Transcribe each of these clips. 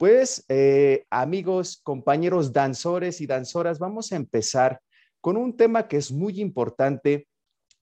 Pues eh, amigos, compañeros danzores y danzoras, vamos a empezar con un tema que es muy importante,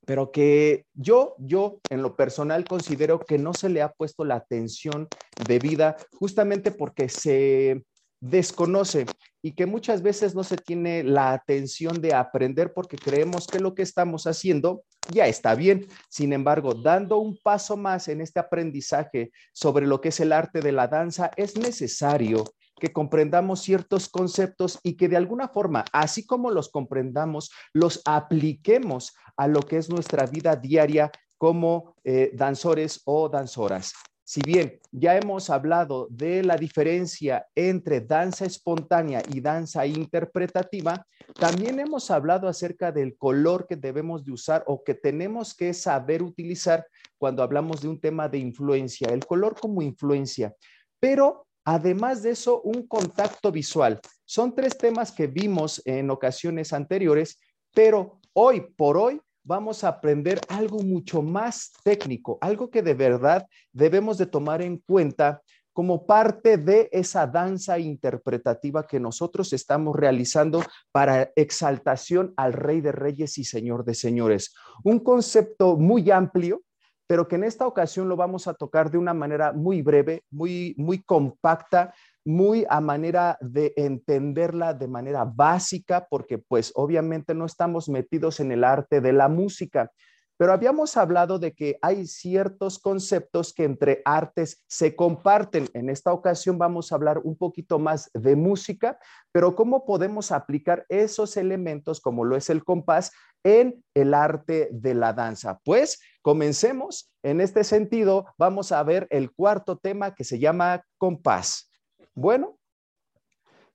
pero que yo, yo en lo personal considero que no se le ha puesto la atención debida justamente porque se desconoce y que muchas veces no se tiene la atención de aprender porque creemos que lo que estamos haciendo ya está bien. Sin embargo, dando un paso más en este aprendizaje sobre lo que es el arte de la danza, es necesario que comprendamos ciertos conceptos y que de alguna forma, así como los comprendamos, los apliquemos a lo que es nuestra vida diaria como eh, danzores o danzoras. Si bien ya hemos hablado de la diferencia entre danza espontánea y danza interpretativa, también hemos hablado acerca del color que debemos de usar o que tenemos que saber utilizar cuando hablamos de un tema de influencia, el color como influencia. Pero además de eso, un contacto visual. Son tres temas que vimos en ocasiones anteriores, pero hoy por hoy vamos a aprender algo mucho más técnico, algo que de verdad debemos de tomar en cuenta como parte de esa danza interpretativa que nosotros estamos realizando para exaltación al Rey de Reyes y Señor de Señores. Un concepto muy amplio, pero que en esta ocasión lo vamos a tocar de una manera muy breve, muy, muy compacta, muy a manera de entenderla de manera básica, porque pues obviamente no estamos metidos en el arte de la música, pero habíamos hablado de que hay ciertos conceptos que entre artes se comparten. En esta ocasión vamos a hablar un poquito más de música, pero cómo podemos aplicar esos elementos, como lo es el compás, en el arte de la danza. Pues comencemos. En este sentido, vamos a ver el cuarto tema que se llama compás. Bueno,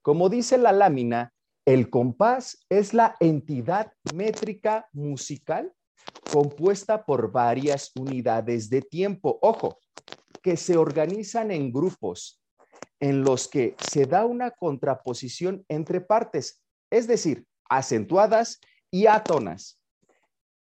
como dice la lámina, el compás es la entidad métrica musical compuesta por varias unidades de tiempo. Ojo, que se organizan en grupos en los que se da una contraposición entre partes, es decir, acentuadas y atonas.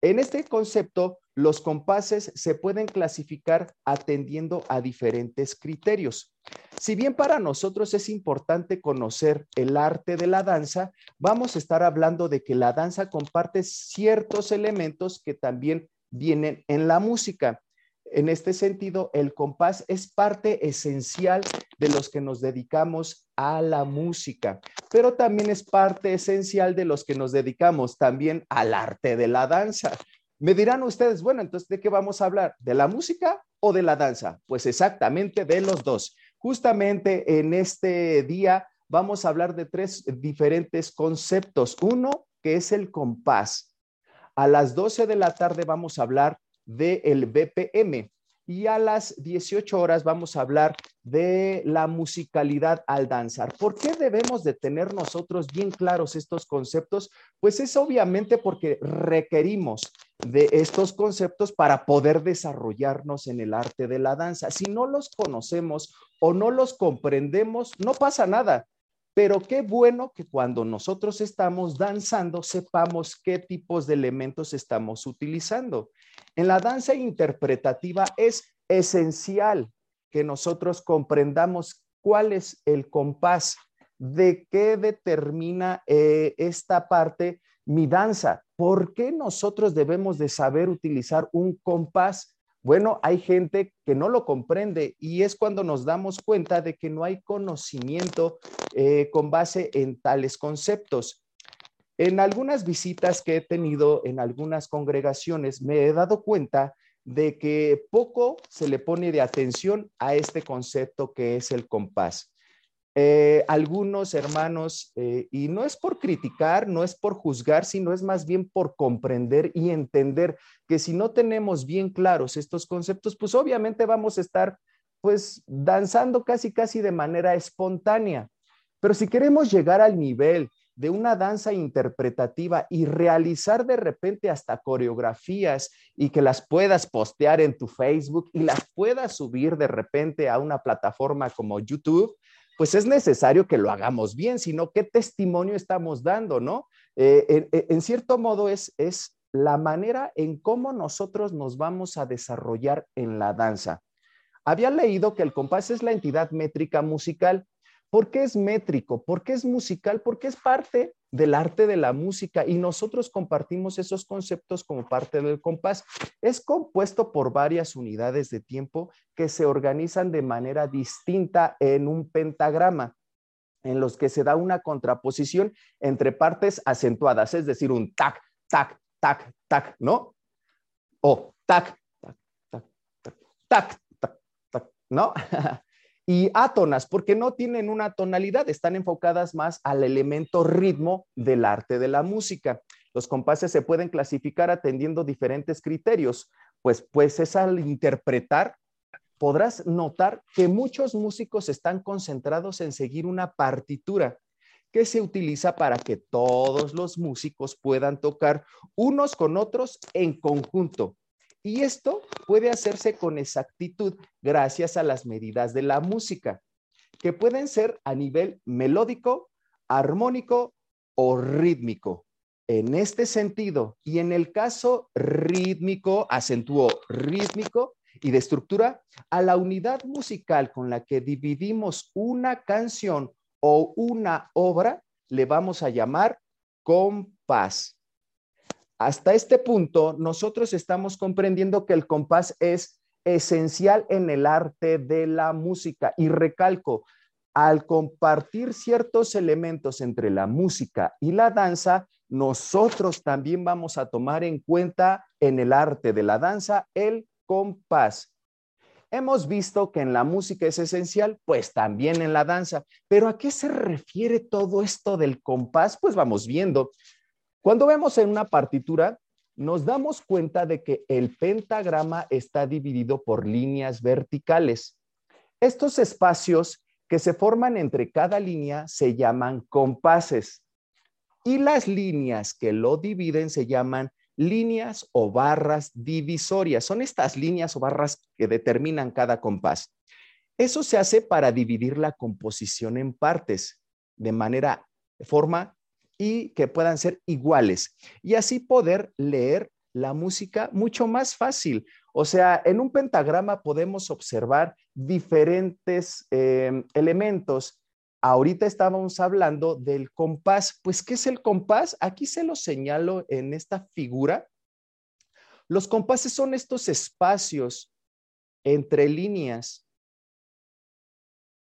En este concepto, los compases se pueden clasificar atendiendo a diferentes criterios. Si bien para nosotros es importante conocer el arte de la danza, vamos a estar hablando de que la danza comparte ciertos elementos que también vienen en la música. En este sentido, el compás es parte esencial de los que nos dedicamos a la música, pero también es parte esencial de los que nos dedicamos también al arte de la danza. Me dirán ustedes, bueno, entonces, ¿de qué vamos a hablar? ¿De la música o de la danza? Pues exactamente de los dos. Justamente en este día vamos a hablar de tres diferentes conceptos. Uno, que es el compás. A las 12 de la tarde vamos a hablar del BPM y a las 18 horas vamos a hablar de la musicalidad al danzar. ¿Por qué debemos de tener nosotros bien claros estos conceptos? Pues es obviamente porque requerimos de estos conceptos para poder desarrollarnos en el arte de la danza. Si no los conocemos o no los comprendemos, no pasa nada. Pero qué bueno que cuando nosotros estamos danzando sepamos qué tipos de elementos estamos utilizando. En la danza interpretativa es esencial que nosotros comprendamos cuál es el compás, de qué determina eh, esta parte mi danza. ¿Por qué nosotros debemos de saber utilizar un compás? Bueno, hay gente que no lo comprende y es cuando nos damos cuenta de que no hay conocimiento eh, con base en tales conceptos. En algunas visitas que he tenido en algunas congregaciones, me he dado cuenta de que poco se le pone de atención a este concepto que es el compás. Eh, algunos hermanos, eh, y no es por criticar, no es por juzgar, sino es más bien por comprender y entender que si no tenemos bien claros estos conceptos, pues obviamente vamos a estar pues danzando casi casi de manera espontánea. Pero si queremos llegar al nivel de una danza interpretativa y realizar de repente hasta coreografías y que las puedas postear en tu Facebook y las puedas subir de repente a una plataforma como YouTube, pues es necesario que lo hagamos bien, sino qué testimonio estamos dando, ¿no? Eh, en, cierto modo es, es la manera en cómo nosotros nos vamos a desarrollar en la danza. Había leído que el compás es la entidad métrica musical, ¿Por qué es métrico? ¿Por qué es musical? Porque es parte del arte de la música y nosotros compartimos esos conceptos como parte del compás. Es compuesto por varias unidades de tiempo que se organizan de manera distinta en un pentagrama en los que se da una contraposición entre partes acentuadas, es decir, un tac, tac, tac, tac, ¿no? O tac, tac, tac, tac, tac, tac, ¿no? y átonas, porque no tienen una tonalidad, están enfocadas más al elemento ritmo del arte de la música. Los compases se pueden clasificar atendiendo diferentes criterios, pues, pues es al interpretar podrás notar que muchos músicos están concentrados en seguir una partitura que se utiliza para que todos los músicos puedan tocar unos con otros en conjunto. Y esto puede hacerse con exactitud gracias a las medidas de la música, que pueden ser a nivel melódico, armónico o rítmico. En este sentido, y en el caso rítmico, acentuó rítmico, y de estructura a la unidad musical con la que dividimos una canción o una obra, le vamos a llamar compás. Hasta este punto, nosotros estamos comprendiendo que el compás es esencial en el arte de la música. Y recalco, al compartir ciertos elementos entre la música y la danza, nosotros también vamos a tomar en cuenta en el arte de la danza el compás. Hemos visto que en la música es esencial, pues también en la danza. Pero ¿a qué se refiere todo esto del compás? Pues vamos viendo. Cuando vemos en una partitura, nos damos cuenta de que el pentagrama está dividido por líneas verticales. Estos espacios que se forman entre cada línea se llaman compases y las líneas que lo dividen se llaman líneas o barras divisorias. Son estas líneas o barras que determinan cada compás. Eso se hace para dividir la composición en partes de manera, forma y que puedan ser iguales. Y así poder leer la música mucho más fácil. O sea, en un pentagrama podemos observar diferentes eh, elementos Ahorita estábamos hablando del compás. Pues, ¿qué es el compás? Aquí se lo señalo en esta figura. Los compases son estos espacios entre líneas.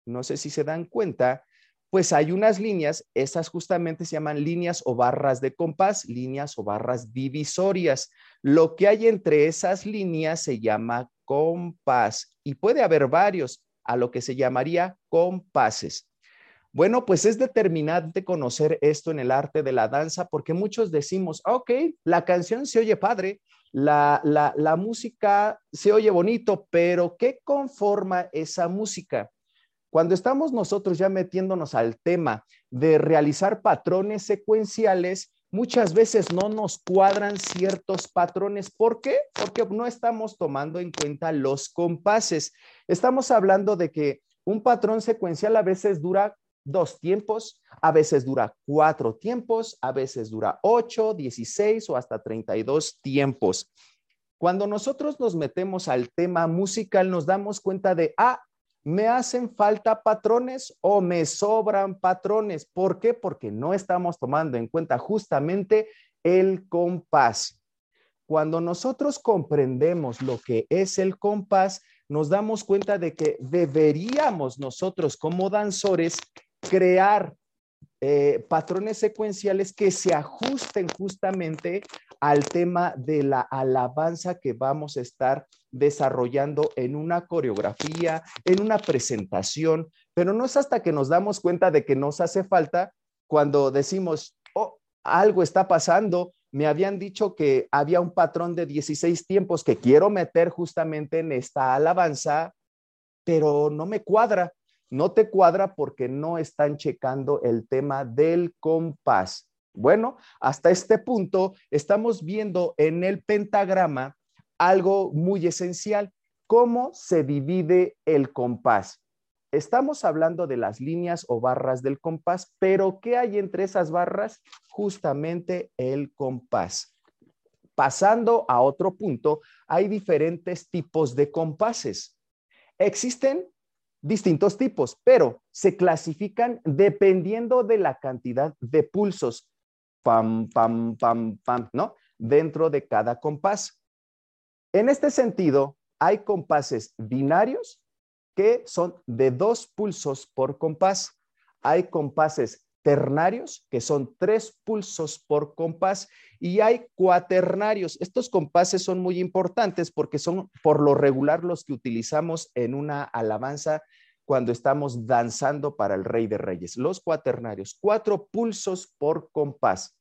No sé si se dan cuenta, pues hay unas líneas, esas justamente se llaman líneas o barras de compás, líneas o barras divisorias. Lo que hay entre esas líneas se llama compás y puede haber varios, a lo que se llamaría compases. Bueno, pues es determinante conocer esto en el arte de la danza porque muchos decimos, ok, la canción se oye padre, la, la, música se oye bonito, pero ¿qué conforma esa música? Cuando estamos nosotros ya metiéndonos al tema de realizar patrones secuenciales, muchas veces no nos cuadran ciertos patrones. ¿Por qué? Porque no estamos tomando en cuenta los compases. Estamos hablando de que un patrón secuencial a veces dura dos tiempos, a veces dura cuatro tiempos, a veces dura ocho, dieciséis o hasta treinta y dos tiempos. Cuando nosotros nos metemos al tema musical, nos damos cuenta de, ah, me hacen falta patrones o me sobran patrones. ¿Por qué? Porque no estamos tomando en cuenta justamente el compás. Cuando nosotros comprendemos lo que es el compás, nos damos cuenta de que deberíamos nosotros como danzores crear eh, patrones secuenciales que se ajusten justamente al tema de la alabanza que vamos a estar desarrollando en una coreografía, en una presentación, pero no es hasta que nos damos cuenta de que nos hace falta cuando decimos, oh, algo está pasando, me habían dicho que había un patrón de 16 tiempos que quiero meter justamente en esta alabanza, pero no me cuadra no te cuadra porque no están checando el tema del compás. Bueno, hasta este punto estamos viendo en el pentagrama algo muy esencial, cómo se divide el compás. Estamos hablando de las líneas o barras del compás, pero ¿qué hay entre esas barras? Justamente el compás. Pasando a otro punto, hay diferentes tipos de compases. Existen distintos tipos, pero se clasifican dependiendo de la cantidad de pulsos, pam, pam, pam, pam, ¿no? Dentro de cada compás. En este sentido, hay compases binarios que son de dos pulsos por compás. Hay compases ternarios, que son tres pulsos por compás, y hay cuaternarios. Estos compases son muy importantes porque son por lo regular los que utilizamos en una alabanza cuando estamos danzando para el Rey de Reyes. Los cuaternarios, cuatro pulsos por compás.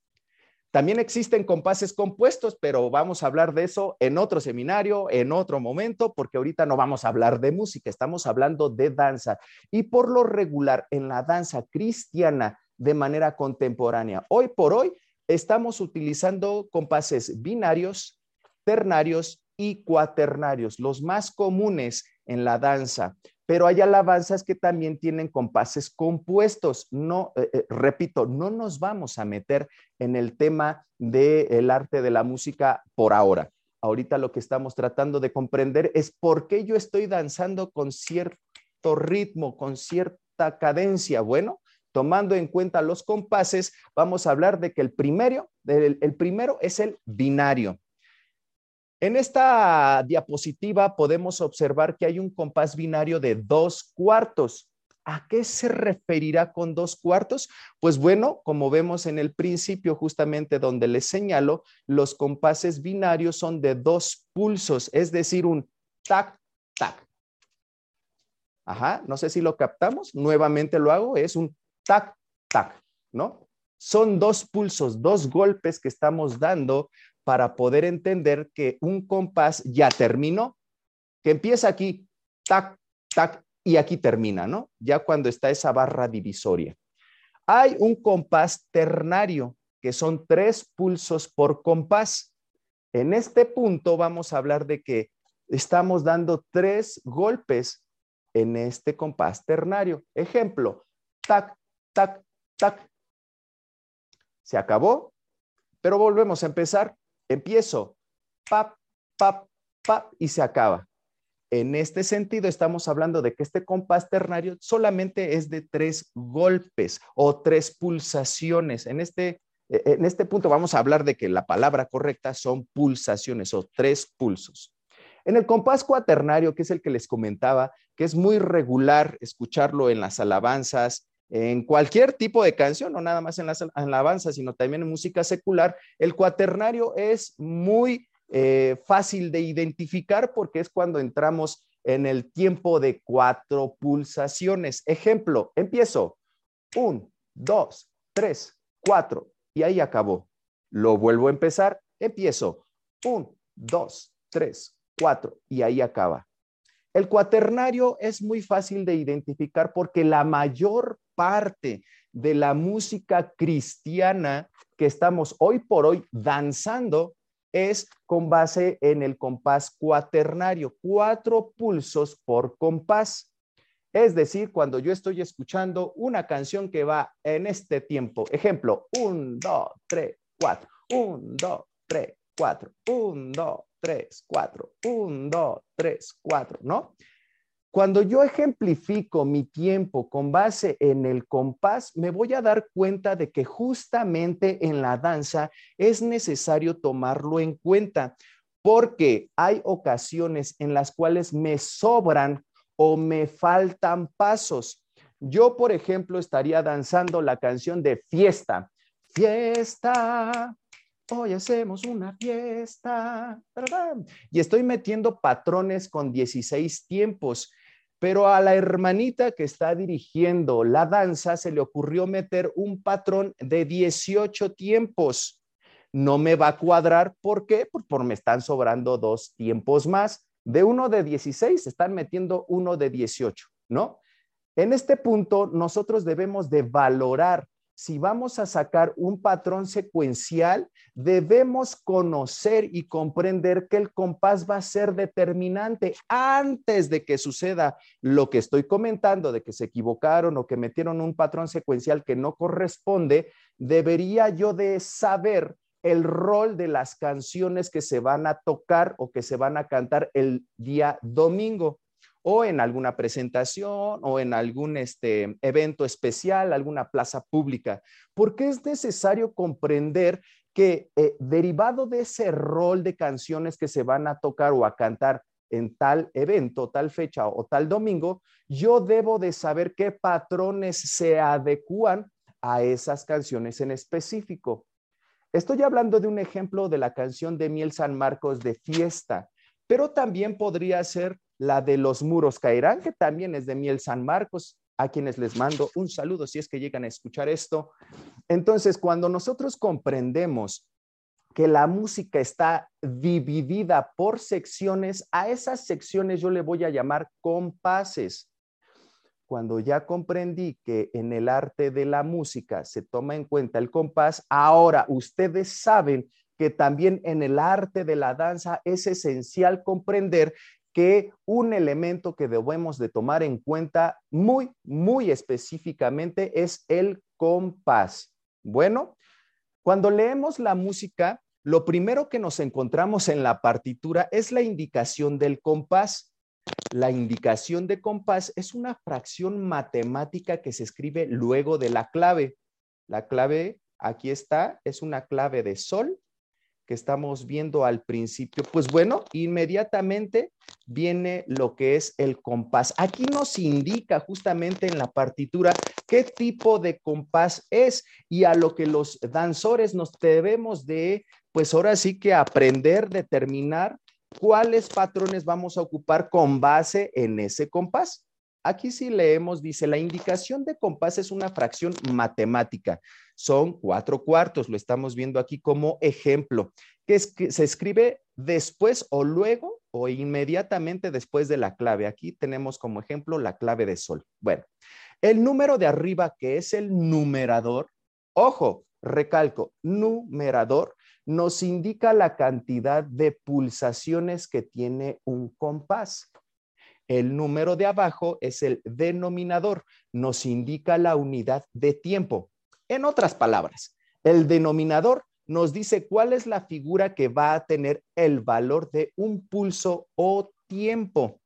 También existen compases compuestos, pero vamos a hablar de eso en otro seminario, en otro momento, porque ahorita no vamos a hablar de música, estamos hablando de danza. Y por lo regular, en la danza cristiana de manera contemporánea, hoy por hoy, estamos utilizando compases binarios, ternarios y cuaternarios, los más comunes en la danza pero hay alabanzas que también tienen compases compuestos. No, eh, eh, repito, no nos vamos a meter en el tema del arte de la música por ahora. Ahorita lo que estamos tratando de comprender es por qué yo estoy danzando con cierto ritmo, con cierta cadencia. Bueno, tomando en cuenta los compases, vamos a hablar de que el primero, el primero es el binario. En esta diapositiva podemos observar que hay un compás binario de dos cuartos. ¿A qué se referirá con dos cuartos? Pues bueno, como vemos en el principio, justamente donde les señalo, los compases binarios son de dos pulsos, es decir, un tac, tac. Ajá, no sé si lo captamos, nuevamente lo hago, es un tac, tac, ¿no? Son dos pulsos, dos golpes que estamos dando para poder entender que un compás ya terminó, que empieza aquí, tac, tac, y aquí termina, ¿no? Ya cuando está esa barra divisoria. Hay un compás ternario, que son tres pulsos por compás. En este punto vamos a hablar de que estamos dando tres golpes en este compás ternario. Ejemplo, tac, tac, tac. Se acabó, pero volvemos a empezar. Empiezo, pap, pap, pap, y se acaba. En este sentido, estamos hablando de que este compás ternario solamente es de tres golpes o tres pulsaciones. En este, e, en este punto vamos a hablar de que la palabra correcta son pulsaciones o tres pulsos. En el compás cuaternario, que es el que les comentaba, que es muy regular escucharlo en las alabanzas, en cualquier tipo de canción, no nada más en la alabanza, sino también en música secular, el cuaternario es muy eh, fácil de identificar porque es cuando entramos en el tiempo de cuatro pulsaciones. Ejemplo, empiezo. Un, dos, tres, cuatro. Y ahí acabó. Lo vuelvo a empezar. Empiezo. Un, dos, tres, cuatro. Y ahí acaba. El cuaternario es muy fácil de identificar porque la mayor parte de la música cristiana que estamos hoy por hoy danzando es con base en el compás cuaternario, cuatro pulsos por compás. Es decir, cuando yo estoy escuchando una canción que va en este tiempo, ejemplo, un, dos, tres, cuatro, un, dos, tres, cuatro, un, dos, tres, cuatro, un, dos, tres, cuatro, ¿no? Cuando yo ejemplifico mi tiempo con base en el compás, me voy a dar cuenta de que justamente en la danza es necesario tomarlo en cuenta, porque hay ocasiones en las cuales me sobran o me faltan pasos. Yo, por ejemplo, estaría danzando la canción de fiesta. Fiesta, hoy hacemos una fiesta. Y estoy metiendo patrones con 16 tiempos. Pero a la hermanita que está dirigiendo la danza se le ocurrió meter un patrón de 18 tiempos. No me va a cuadrar. ¿Por qué? Pues por me están sobrando dos tiempos más. De uno de 16 están metiendo uno de 18, ¿no? En este punto, nosotros debemos de valorar si vamos a sacar un patrón secuencial, debemos conocer y comprender que el compás va a ser determinante antes de que suceda lo que estoy comentando, de que se equivocaron o que metieron un patrón secuencial que no corresponde, debería yo de saber el rol de las canciones que se van a tocar o que se van a cantar el día domingo. O en alguna presentación o en algún este, evento especial, alguna plaza pública, porque es necesario comprender que eh, derivado de ese rol de canciones que se van a tocar o a cantar en tal evento, tal fecha o tal domingo, yo debo de saber qué patrones se adecúan a esas canciones en específico. Estoy hablando de un ejemplo de la canción de Miel San Marcos de fiesta, pero también podría ser la de Los Muros Caerán, que también es de Miel San Marcos, a quienes les mando un saludo si es que llegan a escuchar esto. Entonces, cuando nosotros comprendemos que la música está dividida por secciones, a esas secciones yo le voy a llamar compases. Cuando ya comprendí que en el arte de la música se toma en cuenta el compás, ahora ustedes saben que también en el arte de la danza es esencial comprender que un elemento que debemos de tomar en cuenta muy, muy específicamente es el compás. Bueno, cuando leemos la música, lo primero que nos encontramos en la partitura es la indicación del compás. La indicación de compás es una fracción matemática que se escribe luego de la clave. La clave, aquí está, es una clave de sol que estamos viendo al principio. Pues bueno, inmediatamente viene lo que es el compás. Aquí nos indica justamente en la partitura qué tipo de compás es y a lo que los danzores nos debemos de pues ahora sí que aprender, determinar cuáles patrones vamos a ocupar con base en ese compás. Aquí sí leemos, dice, la indicación de compás es una fracción matemática. Son cuatro cuartos, lo estamos viendo aquí como ejemplo, que, que se escribe después o luego o inmediatamente después de la clave. Aquí tenemos como ejemplo la clave de sol. Bueno, el número de arriba, que es el numerador, ojo, recalco, numerador, nos indica la cantidad de pulsaciones que tiene un compás. El número de abajo es el denominador, nos indica la unidad de tiempo. En otras palabras, el denominador nos dice cuál es la figura que va a tener el valor de un pulso o tiempo.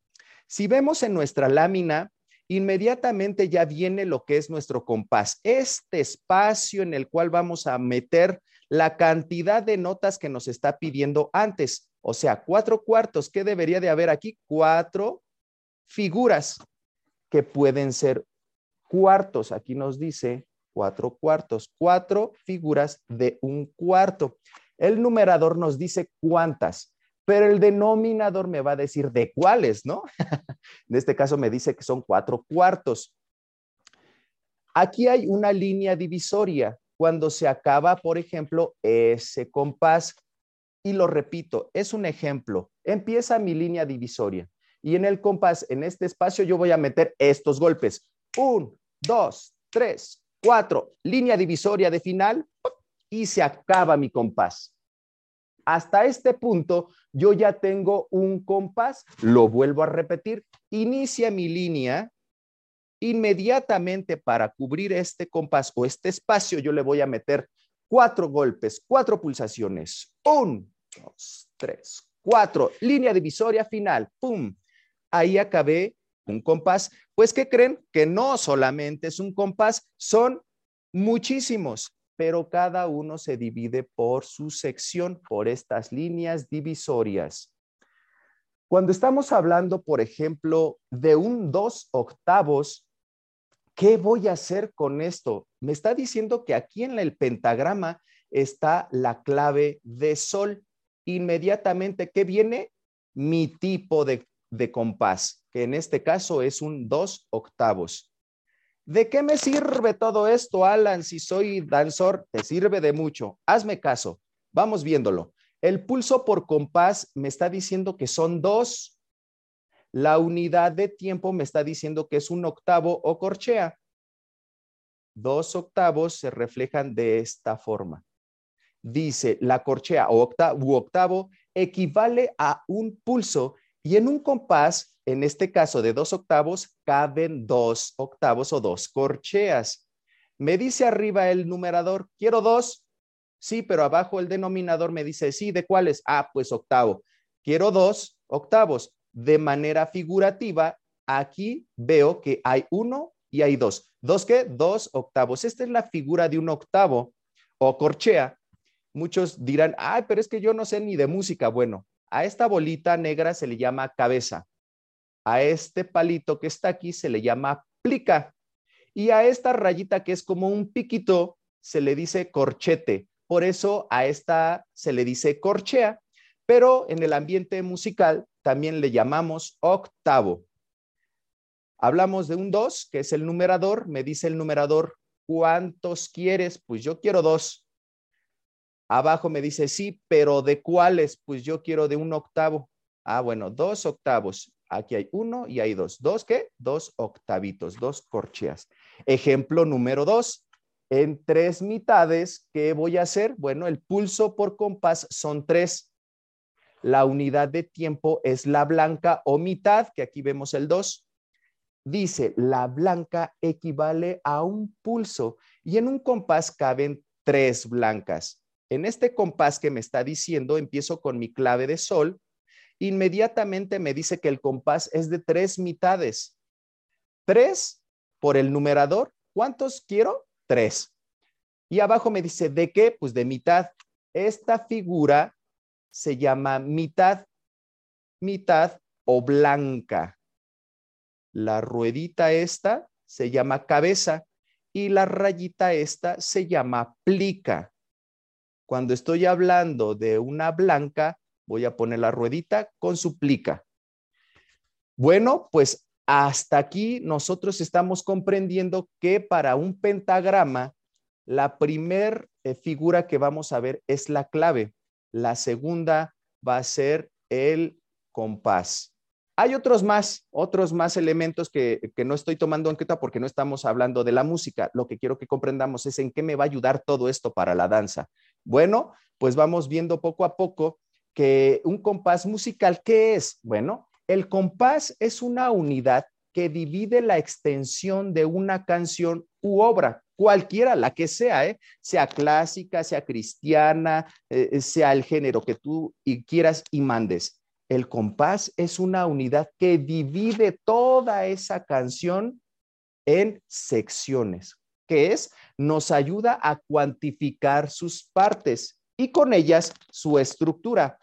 Si vemos en nuestra lámina, inmediatamente ya viene lo que es nuestro compás, este espacio en el cual vamos a meter la cantidad de notas que nos está pidiendo antes. O sea, cuatro cuartos. ¿Qué debería de haber aquí? Cuatro figuras que pueden ser cuartos. Aquí nos dice cuatro cuartos, cuatro figuras de un cuarto. El numerador nos dice cuántas, pero el denominador me va a decir de cuáles, ¿no? en este caso me dice que son cuatro cuartos. Aquí hay una línea divisoria cuando se acaba, por ejemplo, ese compás. Y lo repito, es un ejemplo. Empieza mi línea divisoria y en el compás, en este espacio, yo voy a meter estos golpes. Un, dos, tres, cuatro, línea divisoria de final y se acaba mi compás. Hasta este punto, yo ya tengo un compás, lo vuelvo a repetir, inicia mi línea inmediatamente para cubrir este compás o este espacio, yo le voy a meter cuatro golpes, cuatro pulsaciones. Un, dos, tres, cuatro. Línea divisoria final. ¡Pum! Ahí acabé un compás. Pues, ¿qué creen? Que no solamente es un compás, son muchísimos, pero cada uno se divide por su sección, por estas líneas divisorias. Cuando estamos hablando, por ejemplo, de un dos octavos, ¿Qué voy a hacer con esto? Me está diciendo que aquí en el pentagrama está la clave de sol. Inmediatamente, ¿qué viene? Mi tipo de, compás, que en este caso es un dos octavos. ¿De qué me sirve todo esto, Alan? Si soy danzor, te sirve de mucho. Hazme caso. Vamos viéndolo. El pulso por compás me está diciendo que son dos la unidad de tiempo me está diciendo que es un octavo o corchea. Dos octavos se reflejan de esta forma. Dice, la corchea octavo, octavo equivale a un pulso y en un compás, en este caso de dos octavos, caben dos octavos o dos corcheas. Me dice arriba el numerador, quiero dos. Sí, pero abajo el denominador me dice, sí, ¿de cuáles? Ah, pues octavo. Quiero dos octavos de manera figurativa, aquí veo que hay uno y hay dos. ¿Dos qué? Dos octavos. Esta es la figura de un octavo o corchea. Muchos dirán, ay, pero es que yo no sé ni de música. Bueno, a esta bolita negra se le llama cabeza. A este palito que está aquí se le llama plica. Y a esta rayita que es como un piquito se le dice corchete. Por eso a esta se le dice corchea. Pero en el ambiente musical también le llamamos octavo. Hablamos de un 2, que es el numerador. Me dice el numerador, ¿cuántos quieres? Pues yo quiero dos. Abajo me dice, sí, pero ¿de cuáles? Pues yo quiero de un octavo. Ah, bueno, dos octavos. Aquí hay uno y hay dos. ¿Dos qué? Dos octavitos, dos corcheas. Ejemplo número dos. En tres mitades, ¿qué voy a hacer? Bueno, el pulso por compás son tres. La unidad de tiempo es la blanca o mitad, que aquí vemos el dos. Dice, la blanca equivale a un pulso y en un compás caben tres blancas. En este compás que me está diciendo, empiezo con mi clave de sol, inmediatamente me dice que el compás es de tres mitades. Tres por el numerador. ¿Cuántos quiero? Tres. Y abajo me dice, ¿de qué? Pues de mitad. Esta figura se llama mitad, mitad o blanca. La ruedita esta se llama cabeza y la rayita esta se llama plica. Cuando estoy hablando de una blanca, voy a poner la ruedita con su plica. Bueno, pues hasta aquí nosotros estamos comprendiendo que para un pentagrama, la primer eh, figura que vamos a ver es la clave. La segunda va a ser el compás. Hay otros más, otros más elementos que, no estoy tomando en cuenta porque no estamos hablando de la música. Lo que quiero que comprendamos es en qué me va a ayudar todo esto para la danza. Bueno, pues vamos viendo poco a poco que un compás musical, ¿qué es? Bueno, el compás es una unidad que divide la extensión de una canción u obra, cualquiera, la que sea, ¿eh? sea clásica, sea cristiana, eh, sea el género que tú quieras y mandes. El compás es una unidad que divide toda esa canción en secciones, que es, nos ayuda a cuantificar sus partes y con ellas su estructura.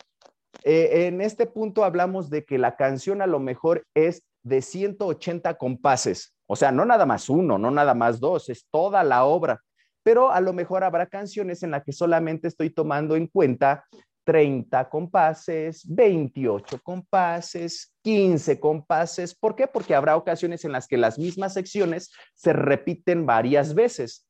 Eh, en este punto hablamos de que la canción a lo mejor es de 180 compases, o sea, no nada más uno, no nada más dos, es toda la obra, pero a lo mejor habrá canciones en las que solamente estoy tomando en cuenta 30 compases, 28 compases, 15 compases. ¿Por qué? Porque habrá ocasiones en las que las mismas secciones se repiten varias veces.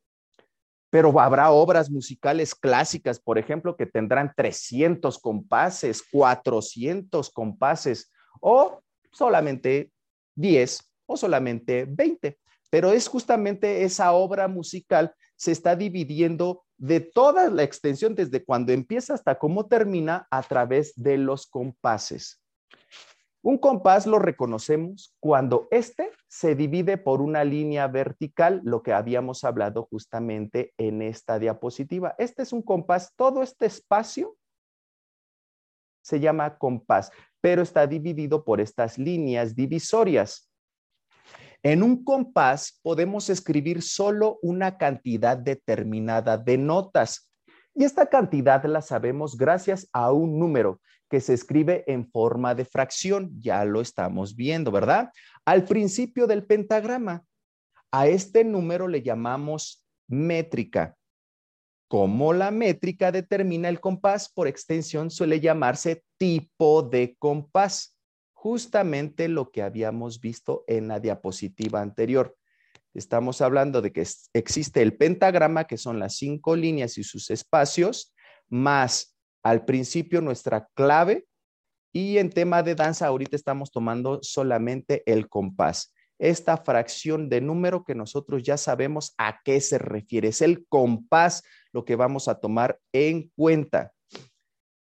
Pero habrá obras musicales clásicas, por ejemplo, que tendrán 300 compases, 400 compases o solamente 10 o solamente 20. Pero es justamente esa obra musical se está dividiendo de toda la extensión, desde cuando empieza hasta cómo termina, a través de los compases. Un compás lo reconocemos cuando éste se divide por una línea vertical, lo que habíamos hablado justamente en esta diapositiva. Este es un compás, todo este espacio se llama compás, pero está dividido por estas líneas divisorias. En un compás podemos escribir solo una cantidad determinada de notas y esta cantidad la sabemos gracias a un número que se escribe en forma de fracción. Ya lo estamos viendo, ¿verdad? Al principio del pentagrama, a este número le llamamos métrica. Como la métrica determina el compás, por extensión suele llamarse tipo de compás justamente lo que habíamos visto en la diapositiva anterior. Estamos hablando de que existe el pentagrama, que son las cinco líneas y sus espacios, más al principio nuestra clave, y en tema de danza ahorita estamos tomando solamente el compás. Esta fracción de número que nosotros ya sabemos a qué se refiere. Es el compás lo que vamos a tomar en cuenta.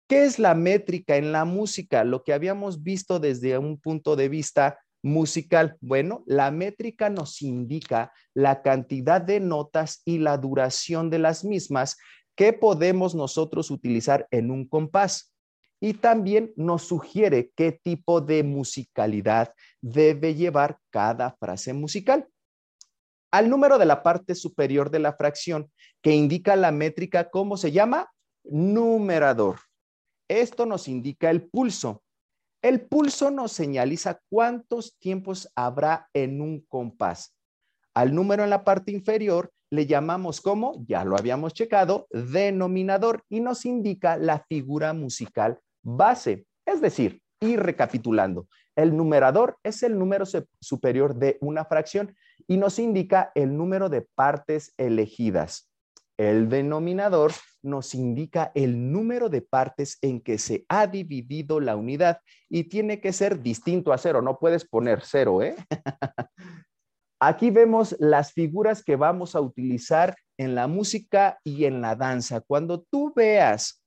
¿Qué es la métrica en la música? Lo que habíamos visto desde un punto de vista musical. Bueno, la métrica nos indica la cantidad de notas y la duración de las mismas que podemos nosotros utilizar en un compás. y también nos sugiere qué tipo de musicalidad debe llevar cada frase musical. Al número de la parte superior de la fracción que indica la métrica, ¿cómo se llama? Numerador. Esto nos indica el pulso. El pulso nos señaliza cuántos tiempos habrá en un compás. Al número en la parte inferior le llamamos como, ya lo habíamos checado, denominador y nos indica la figura musical base. Es decir, y recapitulando, el numerador es el número superior de una fracción y nos indica el número de partes elegidas. El denominador nos indica el número de partes en que se ha dividido la unidad y tiene que ser distinto a cero. No puedes poner cero, ¿eh? Aquí vemos las figuras que vamos a utilizar en la música y en la danza. Cuando tú veas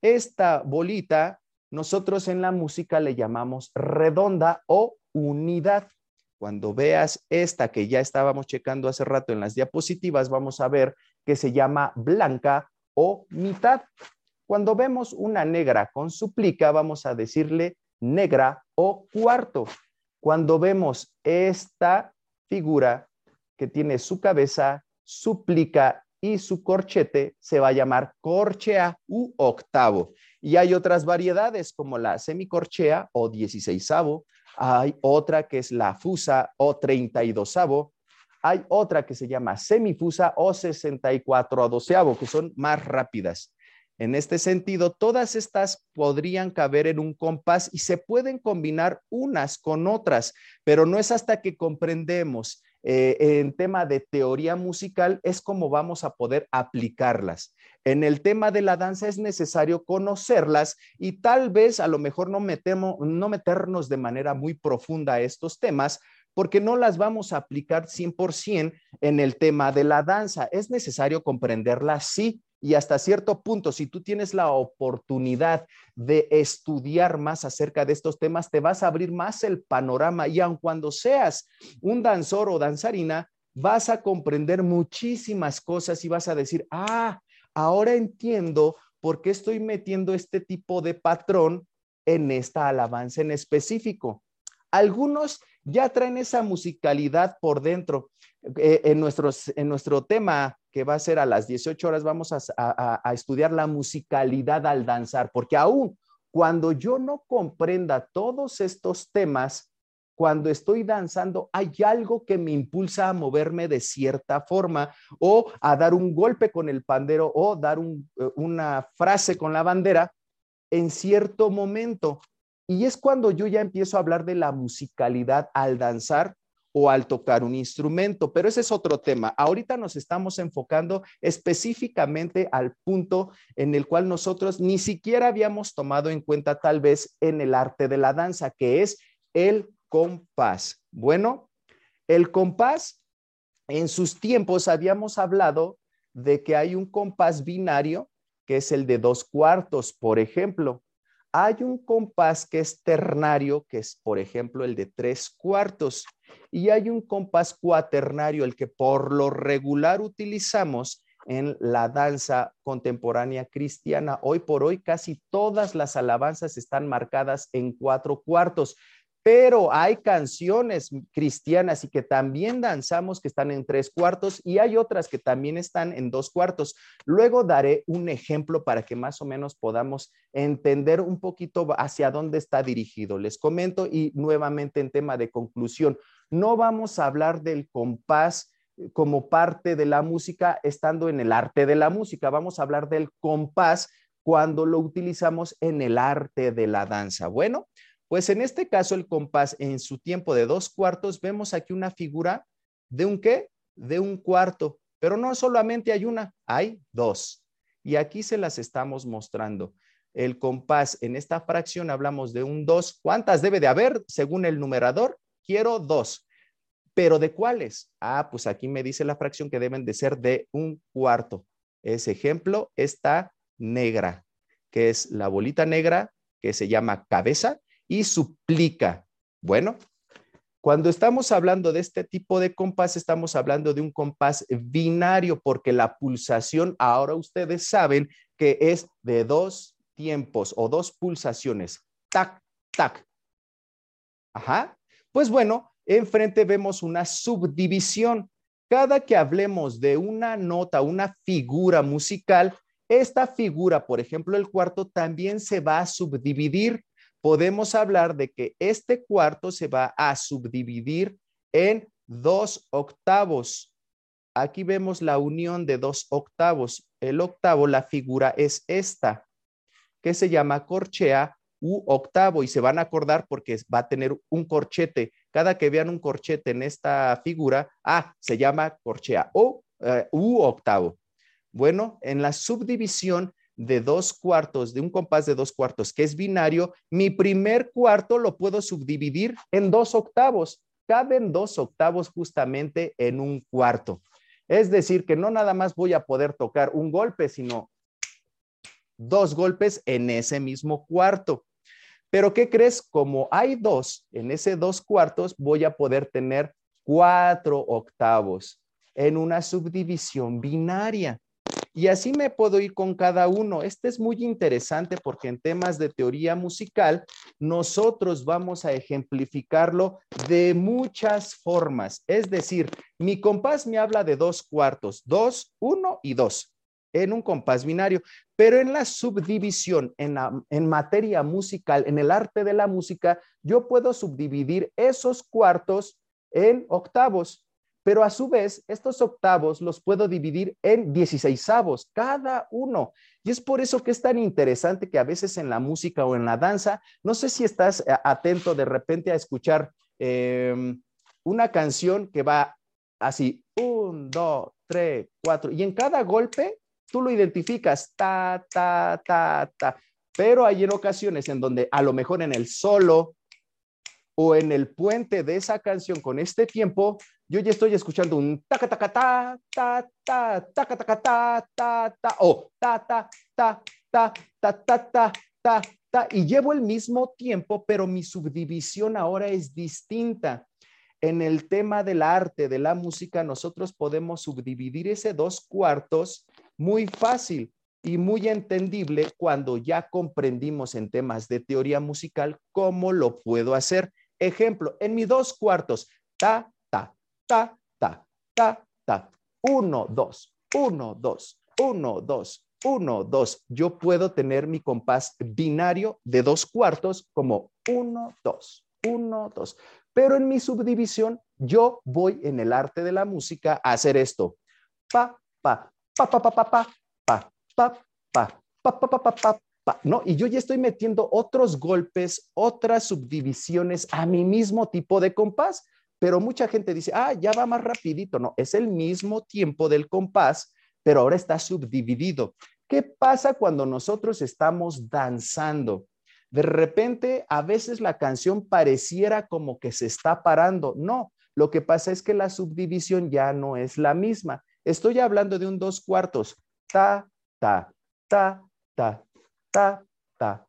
esta bolita, nosotros en la música le llamamos redonda o unidad. Cuando veas esta que ya estábamos checando hace rato en las diapositivas, vamos a ver que se llama blanca o mitad. Cuando vemos una negra con suplica, vamos a decirle negra o cuarto. Cuando vemos esta figura que tiene su cabeza, suplica y su corchete, se va a llamar corchea u octavo. Y hay otras variedades como la semicorchea o dieciséisavo, hay otra que es la fusa o treinta y dosavo, hay otra que se llama semifusa o 64 a doceavo, que son más rápidas. En este sentido, todas estas podrían caber en un compás y se pueden combinar unas con otras, pero no es hasta que comprendemos eh, en tema de teoría musical es como vamos a poder aplicarlas. En el tema de la danza es necesario conocerlas y tal vez a lo mejor no, metemos, no meternos de manera muy profunda a estos temas, porque no las vamos a aplicar 100% en el tema de la danza. Es necesario comprenderlas, sí, y hasta cierto punto, si tú tienes la oportunidad de estudiar más acerca de estos temas, te vas a abrir más el panorama y aun cuando seas un danzor o danzarina, vas a comprender muchísimas cosas y vas a decir, ah, ahora entiendo por qué estoy metiendo este tipo de patrón en esta alabanza en específico. Algunos ya traen esa musicalidad por dentro. Eh, en, nuestros, en nuestro tema que va a ser a las 18 horas, vamos a, a estudiar la musicalidad al danzar, porque aún cuando yo no comprenda todos estos temas, cuando estoy danzando, hay algo que me impulsa a moverme de cierta forma o a dar un golpe con el pandero o dar un, eh, una frase con la bandera en cierto momento. Y es cuando yo ya empiezo a hablar de la musicalidad al danzar o al tocar un instrumento, pero ese es otro tema. Ahorita nos estamos enfocando específicamente al punto en el cual nosotros ni siquiera habíamos tomado en cuenta tal vez en el arte de la danza, que es el compás. Bueno, el compás, en sus tiempos habíamos hablado de que hay un compás binario, que es el de dos cuartos, por ejemplo. Hay un compás que es ternario, que es, por ejemplo, el de tres cuartos. Y hay un compás cuaternario, el que por lo regular utilizamos en la danza contemporánea cristiana. Hoy por hoy casi todas las alabanzas están marcadas en cuatro cuartos, pero hay canciones cristianas y que también danzamos que están en tres cuartos y hay otras que también están en dos cuartos. Luego daré un ejemplo para que más o menos podamos entender un poquito hacia dónde está dirigido. Les comento y nuevamente en tema de conclusión, no vamos a hablar del compás eh, como parte de la música estando en el arte de la música, vamos a hablar del compás cuando lo utilizamos en el arte de la danza. Bueno, pues en este caso, el compás en su tiempo de dos cuartos, vemos aquí una figura de un qué? De un cuarto. Pero no solamente hay una, hay dos. Y aquí se las estamos mostrando. El compás en esta fracción hablamos de un dos. ¿Cuántas debe de haber según el numerador? Quiero dos. ¿Pero de cuáles? Ah, pues aquí me dice la fracción que deben de ser de un cuarto. Ese ejemplo está negra, que es la bolita negra que se llama cabeza y suplica. Bueno, cuando estamos hablando de este tipo de compás, estamos hablando de un compás binario, porque la pulsación, ahora ustedes saben que es de dos tiempos o dos pulsaciones. Tac, tac. Ajá. Pues bueno, enfrente vemos una subdivisión. Cada que hablemos de una nota, una figura musical, esta figura, por ejemplo, el cuarto también se va a subdividir. Podemos hablar de que este cuarto se va a subdividir en dos octavos. Aquí vemos la unión de dos octavos. El octavo, la figura es esta, que se llama corchea u octavo y se van a acordar porque va a tener un corchete. Cada que vean un corchete en esta figura, ah, se llama corchea o eh, u octavo. Bueno, en la subdivisión de dos cuartos, de un compás de dos cuartos que es binario, mi primer cuarto lo puedo subdividir en dos octavos. Caben dos octavos justamente en un cuarto. Es decir, que no nada más voy a poder tocar un golpe, sino dos golpes en ese mismo cuarto. Pero ¿qué crees? Como hay dos, en ese dos cuartos voy a poder tener cuatro octavos en una subdivisión binaria. Y así me puedo ir con cada uno. Este es muy interesante porque en temas de teoría musical, nosotros vamos a ejemplificarlo de muchas formas. Es decir, mi compás me habla de dos cuartos, dos, uno y dos en un compás binario, pero en la subdivisión, en, en materia musical, en el arte de la música, yo puedo subdividir esos cuartos en octavos, pero a su vez, estos octavos los puedo dividir en dieciséisavos, cada uno. Y es por eso que es tan interesante que a veces en la música o en la danza, no sé si estás eh, atento de repente a escuchar em, una canción que va así, un, dos, tres, cuatro, y en cada golpe tú lo identificas, ta, ta, ta, ta. Pero hay en ocasiones en donde a lo mejor en el solo o en el puente de esa canción con este tiempo, yo ya estoy escuchando un ta ta ta ta ta ta ta ta ta ta ta o ta ta ta ta ta ta ta ta ta y llevo el mismo tiempo, pero mi subdivisión ahora es distinta. En el tema del arte, de la música, nosotros podemos subdividir ese dos cuartos muy fácil y muy entendible cuando ya comprendimos en temas de teoría musical cómo lo puedo hacer. Ejemplo, en mis dos cuartos, ta, ta, ta, ta, ta, uno, dos, uno, dos, uno, dos, uno, dos. Yo puedo tener mi compás binario de dos cuartos como uno, dos, uno, dos. Pero en mi subdivisión, yo voy en el arte de la música a hacer esto. Pa, pa, pa, pa, pa, pa, pa, pa, pa, pa, pa, pa, pa, pa, pa, ¿no? Y yo ya estoy metiendo otros golpes, otras subdivisiones a mi mismo tipo de compás, pero mucha gente dice, ah, ya va más rapidito, no, es el mismo tiempo del compás, pero ahora está subdividido. ¿Qué pasa cuando nosotros estamos danzando? De repente, a veces la canción pareciera como que se está parando. No, lo que pasa es que la subdivisión ya no es la misma. Estoy hablando de un dos cuartos. Ta, ta, ta, ta, ta, ta,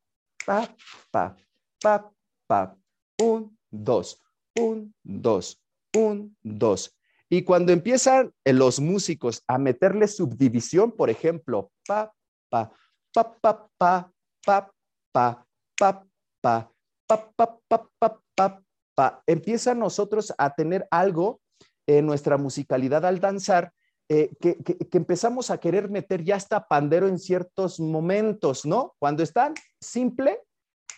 pa, pa, pa, pa. Un, dos, un, dos, un, dos. Y cuando empiezan los músicos a meterle subdivisión, por ejemplo, pa, pa, pa, pa, pa, pa, pa, pa, pa, pa, pa, pa, pa, pa, pa, empieza nosotros a tener algo en nuestra musicalidad al danzar eh, que, empezamos a querer meter ya hasta pandero en ciertos momentos, ¿no? Cuando están simple,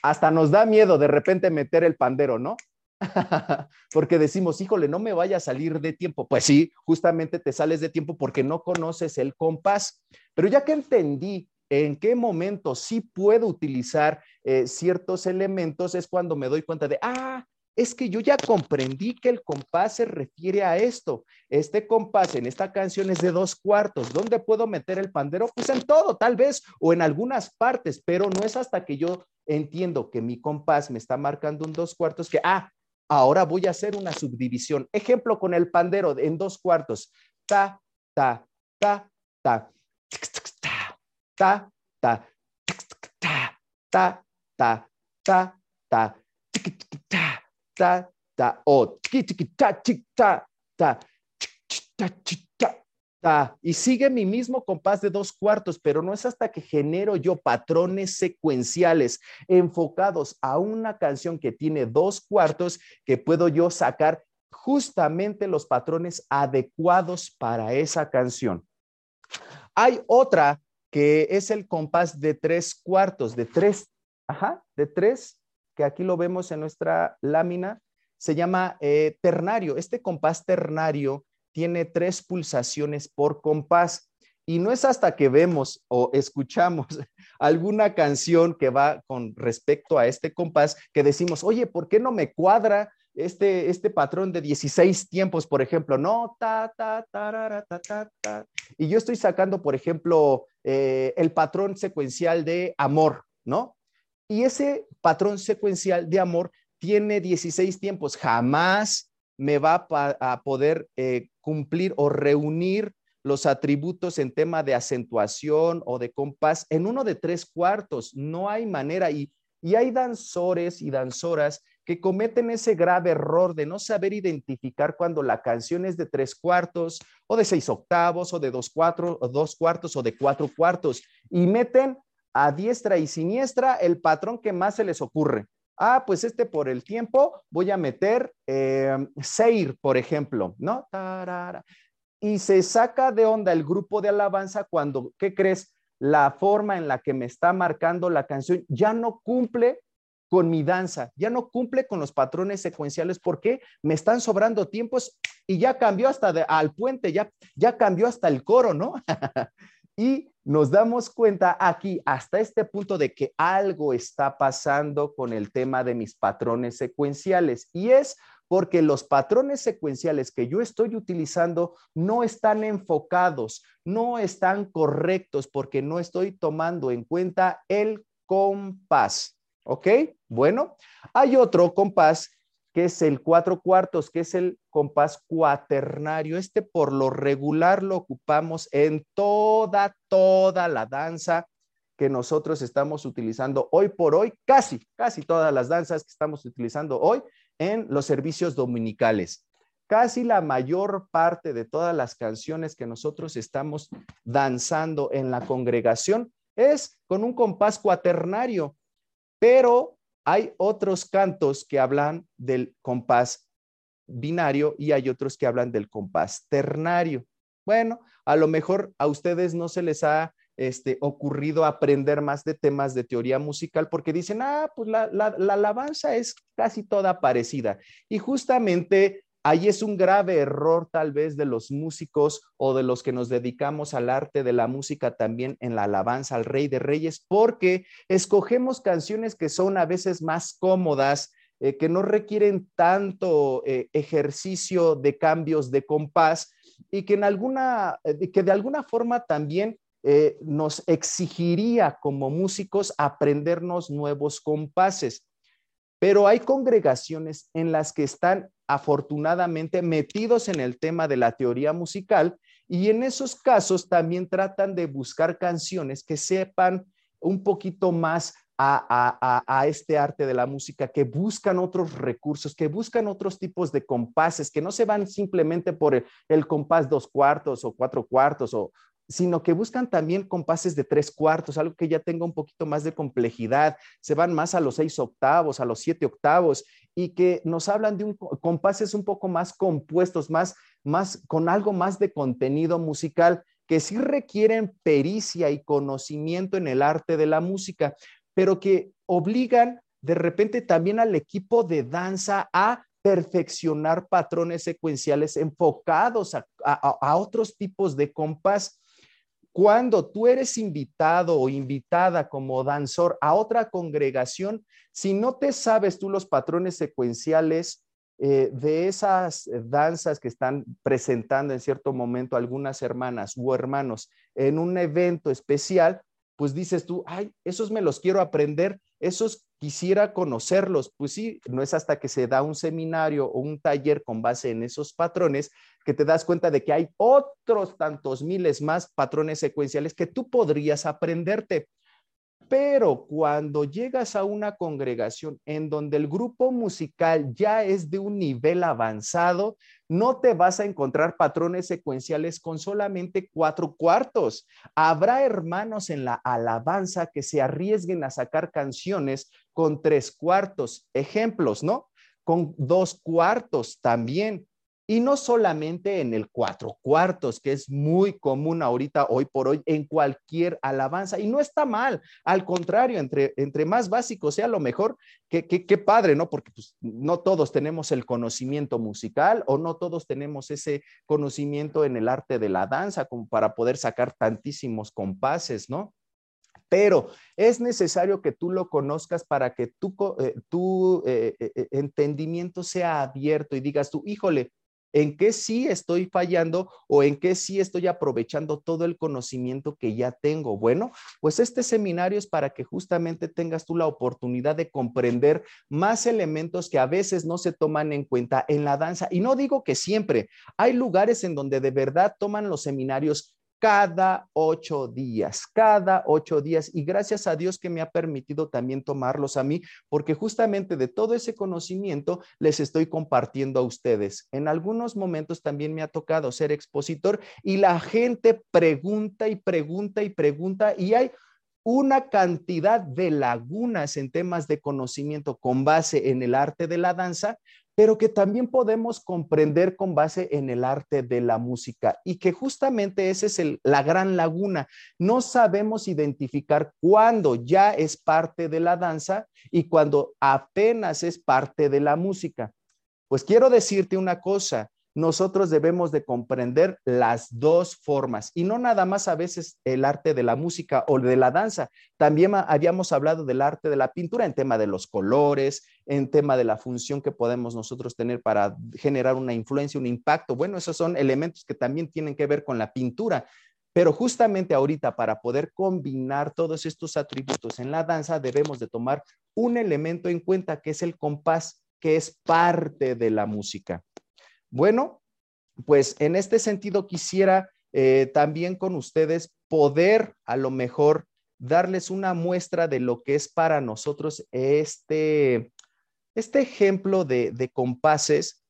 hasta nos da miedo de repente meter el pandero, ¿no? porque decimos, híjole, no me vaya a salir de tiempo. Pues sí, justamente te sales de tiempo porque no conoces el compás. Pero ya que entendí en qué momento sí puedo utilizar eh, ciertos elementos, es cuando me doy cuenta de, ah, es que yo ya comprendí que el compás se refiere a esto. Este compás en esta canción es de dos cuartos. ¿Dónde puedo meter el pandero? Pues en todo, tal vez, o en algunas partes, pero no es hasta que yo entiendo que mi compás me está marcando un dos cuartos que, ah, ahora voy a hacer una subdivisión. Ejemplo con el pandero en dos cuartos. Ta, ta, ta, ta, ta, ta, ta, ta, ta, ta, ta, ta, ta, ta, o ta, ta, ta, ta, ta, y sigue mi mismo compás de dos cuartos, pero no es hasta que genero yo patrones secuenciales enfocados a una canción que tiene dos cuartos que puedo yo sacar justamente los patrones adecuados para esa canción. Hay otra que es el compás de tres cuartos, de tres, ajá, de tres, que aquí lo vemos en nuestra lámina, se llama eh, ternario. Este compás ternario tiene tres pulsaciones por compás. Y no es hasta que vemos o escuchamos alguna canción que va con respecto a este compás que decimos, oye, ¿por qué no me cuadra este, este patrón de 16 tiempos, por ejemplo, no, ta, ta, ta, ta, ta. Y yo estoy sacando, por ejemplo, eh, el patrón secuencial de amor, ¿no? Y ese patrón secuencial de amor tiene 16 tiempos. Jamás me va a poder eh, cumplir o reunir los atributos en tema de acentuación o de compás en uno de tres cuartos. No hay manera. Y, y hay danzores y danzoras que cometen ese grave error de no saber identificar cuando la canción es de tres cuartos o de seis octavos o de dos, cuatro, o dos cuartos o de cuatro cuartos y meten a diestra y siniestra el patrón que más se les ocurre. Ah, pues este por el tiempo voy a meter eh, Seir, por ejemplo, ¿no? Y se saca de onda el grupo de alabanza cuando, ¿qué crees? La forma en la que me está marcando la canción ya no cumple con mi danza, ya no cumple con los patrones secuenciales porque me están sobrando tiempos y ya cambió hasta al puente, ya, ya cambió hasta el coro, ¿no? y nos damos cuenta aquí hasta este punto de que algo está pasando con el tema de mis patrones secuenciales y es porque los patrones secuenciales que yo estoy utilizando no están enfocados, no están correctos porque no estoy tomando en cuenta el compás. ¿Ok? Bueno, hay otro compás que es el cuatro cuartos, que es el compás cuaternario. Este por lo regular lo ocupamos en toda, toda la danza que nosotros estamos utilizando hoy por hoy, casi, casi todas las danzas que estamos utilizando hoy en los servicios dominicales. Casi la mayor parte de todas las canciones que nosotros estamos danzando en la congregación es con un compás cuaternario. Pero hay otros cantos que hablan del compás binario y hay otros que hablan del compás ternario. Bueno, a lo mejor a ustedes no se les ha este, ocurrido aprender más de temas de teoría musical porque dicen, ah, pues la, la, la alabanza es casi toda parecida. Y justamente Ahí es un grave error tal vez de los músicos o de los que nos dedicamos al arte de la música también en la alabanza al Rey de Reyes, porque escogemos canciones que son a veces más cómodas, eh, que no requieren tanto eh, ejercicio de cambios de compás y que eh, que de alguna forma también nos exigiría como músicos aprendernos nuevos compases. Pero hay congregaciones en las que están afortunadamente metidos en el tema de la teoría musical y en esos casos también tratan de buscar canciones que sepan un poquito más a, este arte de la música, que buscan otros recursos, que buscan otros tipos de compases, que no se van simplemente por el, compás dos cuartos o cuatro cuartos o, sino que buscan también compases de tres cuartos, algo que ya tenga un poquito más de complejidad, se van más a los seis octavos, a los siete octavos, y que nos hablan de compases un poco más compuestos, más, más, con algo más de contenido musical, que sí requieren pericia y conocimiento en el arte de la música, pero que obligan de repente también al equipo de danza a perfeccionar patrones secuenciales enfocados a, a otros tipos de compás. Cuando tú eres invitado o invitada como danzor a otra congregación, si no te sabes tú los patrones secuenciales eh, de esas danzas que están presentando en cierto momento algunas hermanas o hermanos en un evento especial, pues dices tú, ay, esos me los quiero aprender, esos quisiera conocerlos. Pues sí, no es hasta que se da un seminario o un taller con base en esos patrones que te das cuenta de que hay otros tantos miles más patrones secuenciales que tú podrías aprenderte. Pero cuando llegas a una congregación en donde el grupo musical ya es de un nivel avanzado, no te vas a encontrar patrones secuenciales con solamente cuatro cuartos. Habrá hermanos en la alabanza que se arriesguen a sacar canciones con tres cuartos. Ejemplos, ¿no? Con dos cuartos también. Y no solamente en el cuatro cuartos, que es muy común ahorita, hoy por hoy, en cualquier alabanza. Y no está mal, al contrario, entre, entre más básico sea lo mejor, qué, qué, padre, ¿no? Porque pues, no todos tenemos el conocimiento musical o no todos tenemos ese conocimiento en el arte de la danza como para poder sacar tantísimos compases, ¿no? pero es necesario que tú lo conozcas para que tu, eh, tu eh, eh, entendimiento sea abierto y digas tú, híjole, en qué sí estoy fallando o en qué sí estoy aprovechando todo el conocimiento que ya tengo. Bueno, pues este seminario es para que justamente tengas tú la oportunidad de comprender más elementos que a veces no se toman en cuenta en la danza. Y no digo que siempre, hay lugares en donde de verdad toman los seminarios cada ocho días, cada ocho días. Y gracias a Dios que me ha permitido también tomarlos a mí, porque justamente de todo ese conocimiento les estoy compartiendo a ustedes. En algunos momentos también me ha tocado ser expositor y la gente pregunta y pregunta y pregunta y hay una cantidad de lagunas en temas de conocimiento con base en el arte de la danza, pero que también podemos comprender con base en el arte de la música y que justamente esa es la gran laguna. No sabemos identificar cuándo ya es parte de la danza y cuando apenas es parte de la música. Pues quiero decirte una cosa, nosotros debemos de comprender las dos formas y no nada más a veces el arte de la música o de la danza. También habíamos hablado del arte de la pintura en tema de los colores, en tema de la función que podemos nosotros tener para generar una influencia, un impacto. Bueno, esos son elementos que también tienen que ver con la pintura. Pero justamente ahorita para poder combinar todos estos atributos en la danza debemos de tomar un elemento en cuenta que es el compás, que es parte de la música. Bueno, pues en este sentido quisiera eh, también con ustedes poder a lo mejor darles una muestra de lo que es para nosotros este, este ejemplo de, de compases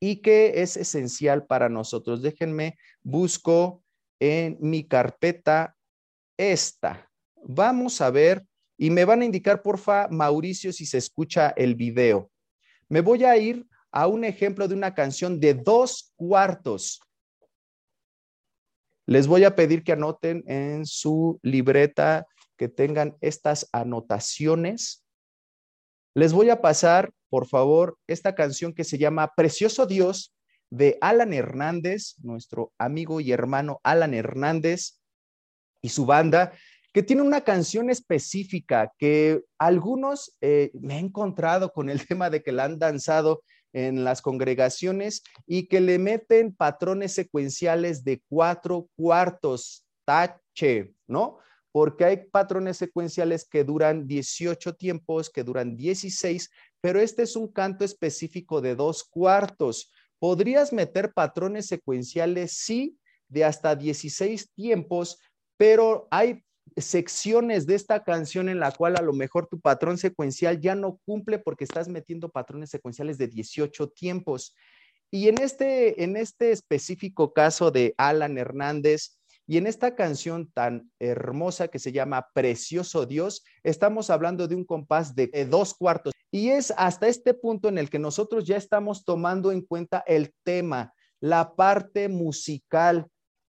y que es esencial para nosotros. Déjenme, busco en mi carpeta esta. Vamos a ver y me van a indicar, porfa, Mauricio, si se escucha el video. Me voy a ir a un ejemplo de una canción de dos cuartos. Les voy a pedir que anoten en su libreta, que tengan estas anotaciones. Les voy a pasar, por favor, esta canción que se llama Precioso Dios de Alan Hernández, nuestro amigo y hermano Alan Hernández y su banda, que tiene una canción específica que algunos eh, me he encontrado con el tema de que la han danzado en las congregaciones y que le meten patrones secuenciales de cuatro cuartos, tache, ¿no? Porque hay patrones secuenciales que duran 18 tiempos, que duran 16, pero este es un canto específico de dos cuartos. ¿Podrías meter patrones secuenciales? Sí, de hasta 16 tiempos, pero hay secciones de esta canción en la cual a lo mejor tu patrón secuencial ya no cumple porque estás metiendo patrones secuenciales de 18 tiempos. Y en este, en este específico caso de Alan Hernández y en esta canción tan hermosa que se llama Precioso Dios, estamos hablando de un compás de dos cuartos. Y es hasta este punto en el que nosotros ya estamos tomando en cuenta el tema, la parte musical,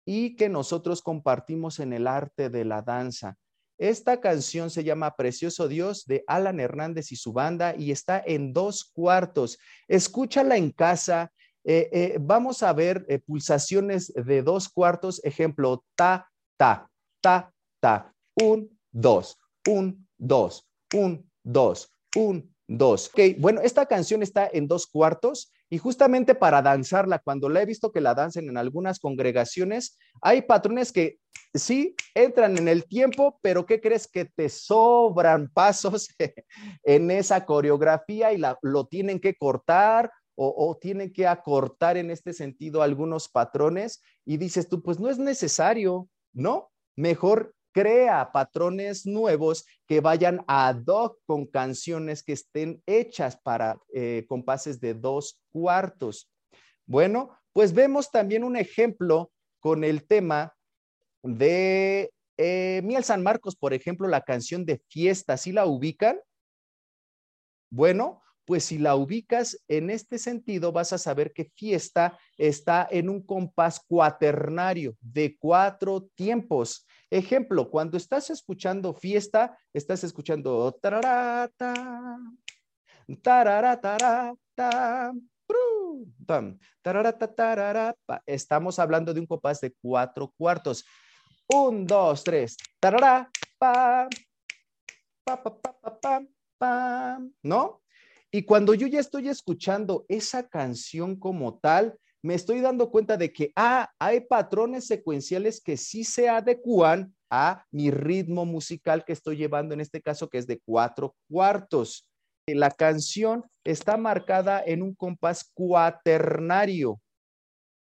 y que nosotros compartimos en el arte de la danza. Esta canción se llama Precioso Dios de Alan Hernández y su banda y está en dos cuartos. Escúchala en casa. Eh, eh, vamos a ver eh, pulsaciones de dos cuartos. Ejemplo, ta, ta, ta, ta. Un, dos, un, dos, un, dos, un, dos. Ok, bueno, esta canción está en dos cuartos y justamente para danzarla, cuando la he visto que la dancen en algunas congregaciones, hay patrones que sí entran en el tiempo, pero ¿qué crees que te sobran pasos en esa coreografía y la, lo tienen que cortar o, o, tienen que acortar en este sentido algunos patrones? Y dices tú, pues no es necesario, ¿no? Mejor crea patrones nuevos que vayan ad hoc con canciones que estén hechas para eh, compases de dos cuartos. Bueno, pues vemos también un ejemplo con el tema de eh, Miel San Marcos, por ejemplo, la canción de fiesta, ¿sí la ubican? Bueno, pues si la ubicas en este sentido, vas a saber que fiesta está en un compás cuaternario de cuatro tiempos. Ejemplo, cuando estás escuchando fiesta, estás escuchando tararata, tararata, Estamos hablando de un compás de cuatro cuartos. Un, dos, tres. Tarara, pa, pa, pa, pa, pa, pa, ¿no? Y cuando yo ya estoy escuchando esa canción como tal, me estoy dando cuenta de que, ah, hay patrones secuenciales que sí se adecúan a mi ritmo musical que estoy llevando, en este caso, que es de cuatro cuartos. La canción está marcada en un compás cuaternario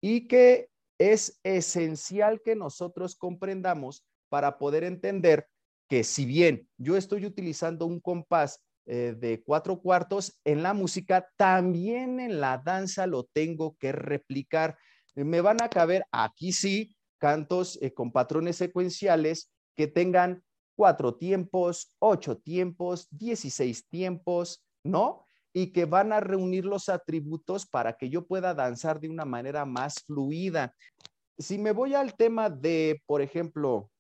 y que es esencial que nosotros comprendamos para poder entender que si bien yo estoy utilizando un compás eh, de cuatro cuartos, en la música, también en la danza lo tengo que replicar. Me van a caber aquí sí cantos eh, con patrones secuenciales que tengan cuatro tiempos, ocho tiempos, dieciséis tiempos, ¿no? Y que van a reunir los atributos para que yo pueda danzar de una manera más fluida. Si me voy al tema de, por ejemplo,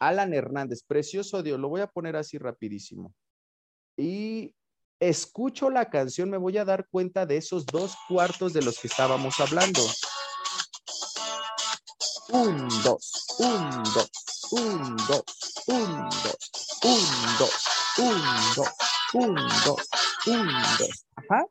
Alan Hernández, precioso Dios, lo voy a poner así rapidísimo y escucho la canción, me voy a dar cuenta de esos dos cuartos de los que estábamos hablando. Un, dos, un, dos, un, dos, un, dos, un, dos, un, dos, un, dos, un, dos. Ajá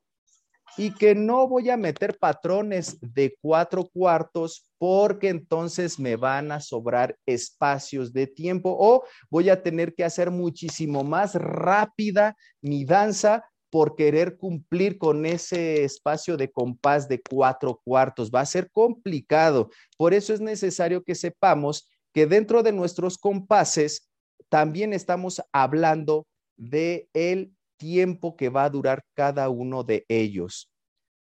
y que no voy a meter patrones de cuatro cuartos porque entonces me van a sobrar espacios de tiempo o voy a tener que hacer muchísimo más rápida mi danza por querer cumplir con ese espacio de compás de cuatro cuartos. Va a ser complicado. Por eso es necesario que sepamos que dentro de nuestros compases también estamos hablando de el tiempo que va a durar cada uno de ellos.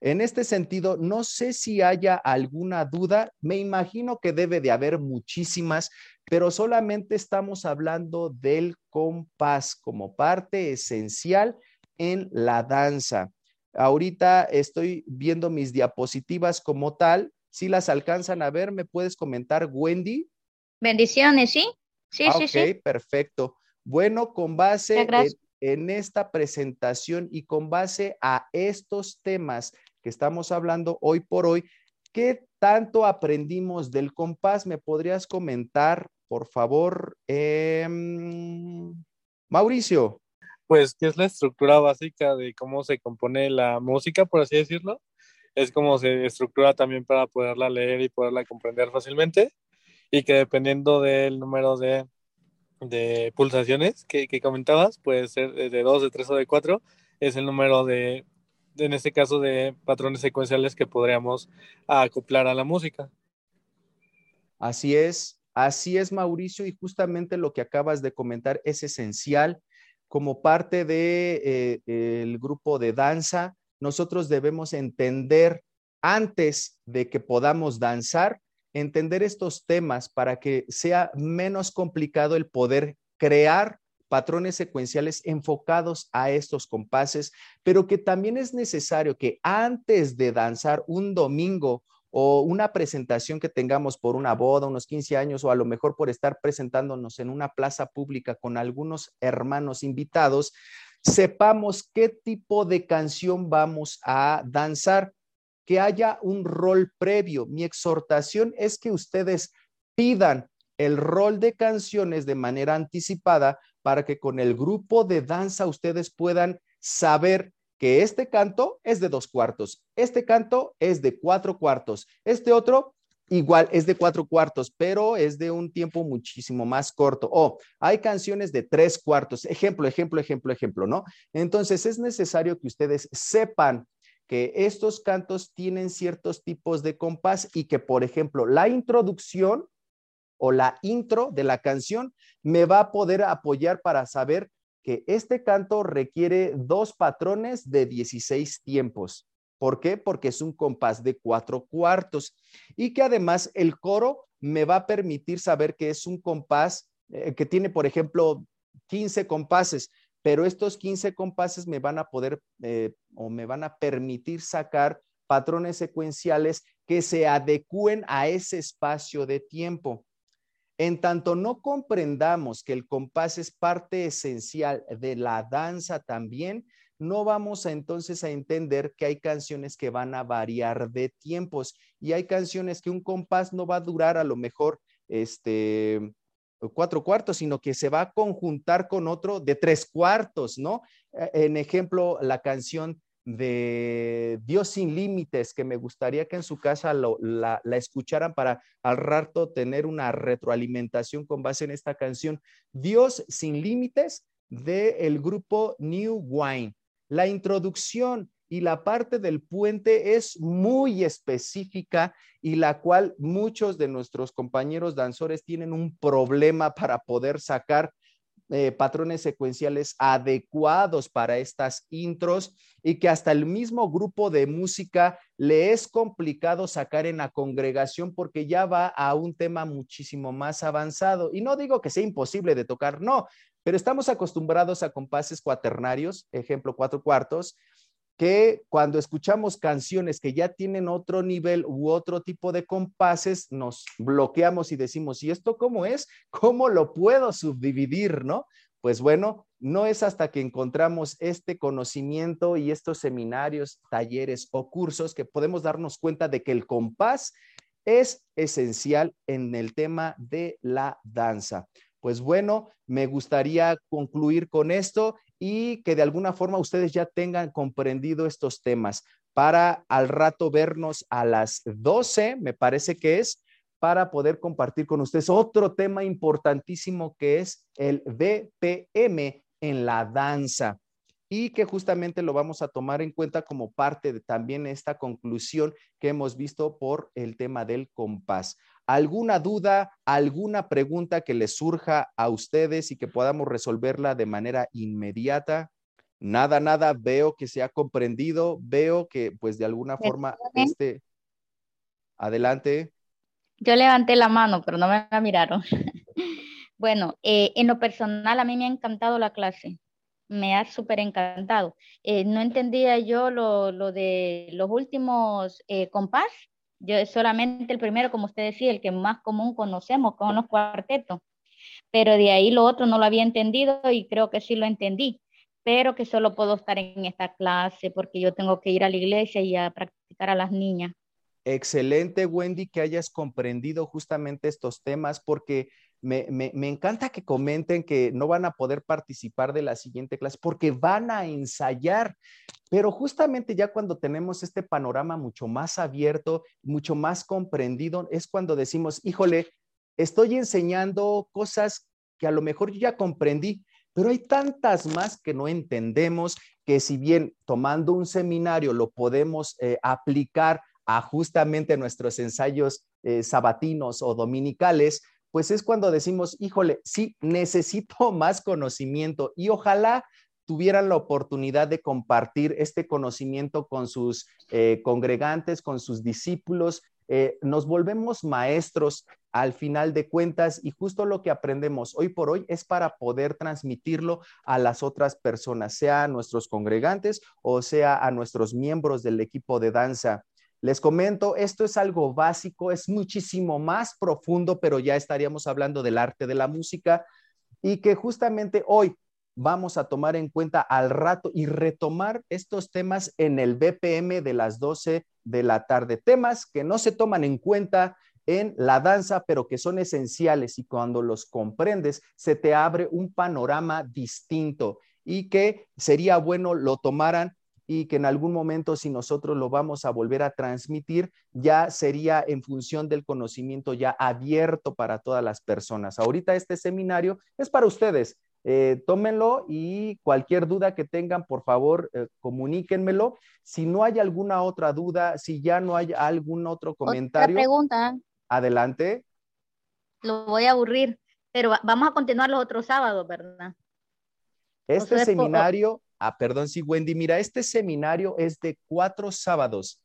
En este sentido, no sé si haya alguna duda, me imagino que debe de haber muchísimas, pero solamente estamos hablando del compás como parte esencial en la danza. Ahorita estoy viendo mis diapositivas como tal. Si las alcanzan a ver, ¿me puedes comentar, Wendy? Bendiciones, sí. Sí, sí, sí. Ok, perfecto. Bueno, con base en, en esta presentación y con base a estos temas que estamos hablando hoy por hoy, ¿qué tanto aprendimos del compás? ¿Me podrías comentar, por favor, em, Mauricio? Pues, ¿qué es la estructura básica de cómo se compone la música, por así decirlo? Es como se estructura también para poderla leer y poderla comprender fácilmente y que dependiendo del número de de pulsaciones que, comentabas, puede ser de 2, de 3 o de 4, es el número de, en este caso, de patrones secuenciales que podríamos acoplar a la música. Así es, así es, Mauricio, y justamente lo que acabas de comentar es esencial. Como parte del de, eh, grupo de danza, nosotros debemos entender antes de que podamos danzar entender estos temas para que sea menos complicado el poder crear patrones secuenciales enfocados a estos compases, pero que también es necesario que antes de danzar un domingo o una presentación que tengamos por una boda, unos 15 años, o a lo mejor por estar presentándonos en una plaza pública con algunos hermanos invitados, sepamos qué tipo de canción vamos a danzar que haya un rol previo. Mi exhortación es que ustedes pidan el rol de canciones de manera anticipada para que con el grupo de danza ustedes puedan saber que este canto es de dos cuartos, este canto es de cuatro cuartos, este otro igual es de cuatro cuartos, pero es de un tiempo muchísimo más corto. O hay canciones de tres cuartos, ejemplo, ejemplo, ejemplo, ejemplo, ¿no? Entonces es necesario que ustedes sepan que estos cantos tienen ciertos tipos de compás y que, por ejemplo, la introducción o la intro de la canción me va a poder apoyar para saber que este canto requiere dos patrones de 16 tiempos. ¿Por qué? Porque es un compás de cuatro cuartos y que además el coro me va a permitir saber que es un compás eh, que tiene, por ejemplo, 15 compases, pero estos 15 compases me van a poder eh, o me van a permitir sacar patrones secuenciales que se adecúen a ese espacio de tiempo. En tanto no comprendamos que el compás es parte esencial de la danza también, no vamos entonces a entender que hay canciones que van a variar de tiempos y hay canciones que un compás no va a durar a lo mejor este cuatro cuartos, sino que se va a conjuntar con otro de tres cuartos, ¿no? E, en ejemplo, la canción de Dios sin límites, que me gustaría que en su casa la, escucharan para al rato tener una retroalimentación con base en esta canción. Dios sin límites del grupo New Wine. La introducción y la parte del puente es muy específica y la cual muchos de nuestros compañeros danzores tienen un problema para poder sacar eh, patrones secuenciales adecuados para estas intros y que hasta el mismo grupo de música le es complicado sacar en la congregación porque ya va a un tema muchísimo más avanzado. Y no digo que sea imposible de tocar, no, pero estamos acostumbrados a compases cuaternarios, ejemplo, cuatro cuartos, que cuando escuchamos canciones que ya tienen otro nivel u otro tipo de compases, nos bloqueamos y decimos, ¿y esto cómo es? ¿Cómo lo puedo subdividir? ¿No? Pues bueno, no es hasta que encontramos este conocimiento y estos seminarios, talleres o cursos que podemos darnos cuenta de que el compás es esencial en el tema de la danza. Pues bueno, me gustaría concluir con esto y que de alguna forma ustedes ya tengan comprendido estos temas para al rato vernos a las 12, me parece que es, para poder compartir con ustedes otro tema importantísimo que es el BPM en la danza y que justamente lo vamos a tomar en cuenta como parte de también esta conclusión que hemos visto por el tema del compás. ¿Alguna duda, alguna pregunta que les surja a ustedes y que podamos resolverla de manera inmediata? Nada, nada, veo que se ha comprendido, veo que pues de alguna forma este... Adelante. Yo levanté la mano, pero no me miraron. bueno, eh, en lo personal a mí me ha encantado la clase me ha súper encantado. Eh, no entendía yo lo, de los últimos eh, compás, yo solamente el primero, como usted decía, el que más común conocemos con los cuartetos, pero de ahí lo otro no lo había entendido y creo que sí lo entendí, pero que solo puedo estar en esta clase porque yo tengo que ir a la iglesia y a practicar a las niñas. Excelente, Wendy, que hayas comprendido justamente estos temas porque me, encanta que comenten que no van a poder participar de la siguiente clase porque van a ensayar, pero justamente ya cuando tenemos este panorama mucho más abierto, mucho más comprendido, es cuando decimos, híjole, estoy enseñando cosas que a lo mejor yo ya comprendí, pero hay tantas más que no entendemos que si bien tomando un seminario lo podemos eh, aplicar a justamente nuestros ensayos eh, sabatinos o dominicales, pues es cuando decimos, híjole, sí, necesito más conocimiento y ojalá tuvieran la oportunidad de compartir este conocimiento con sus eh, congregantes, con sus discípulos. Eh, nos volvemos maestros al final de cuentas y justo lo que aprendemos hoy por hoy es para poder transmitirlo a las otras personas, sea a nuestros congregantes o sea a nuestros miembros del equipo de danza. Les comento, esto es algo básico, es muchísimo más profundo, pero ya estaríamos hablando del arte de la música y que justamente hoy vamos a tomar en cuenta al rato y retomar estos temas en el BPM de las 12 de la tarde. Temas que no se toman en cuenta en la danza, pero que son esenciales y cuando los comprendes, se te abre un panorama distinto y que sería bueno lo tomaran y que en algún momento si nosotros lo vamos a volver a transmitir, ya sería en función del conocimiento ya abierto para todas las personas. Ahorita este seminario es para ustedes. Eh, tómenlo y cualquier duda que tengan, por favor, eh, comuníquenmelo. Si no hay alguna otra duda, si ya no hay algún otro comentario. pregunta. Adelante. lo voy a aburrir, pero vamos a continuar los otros sábados, ¿verdad? Este seminario, ah, perdón, sí, Wendy, mira, este seminario es de cuatro sábados.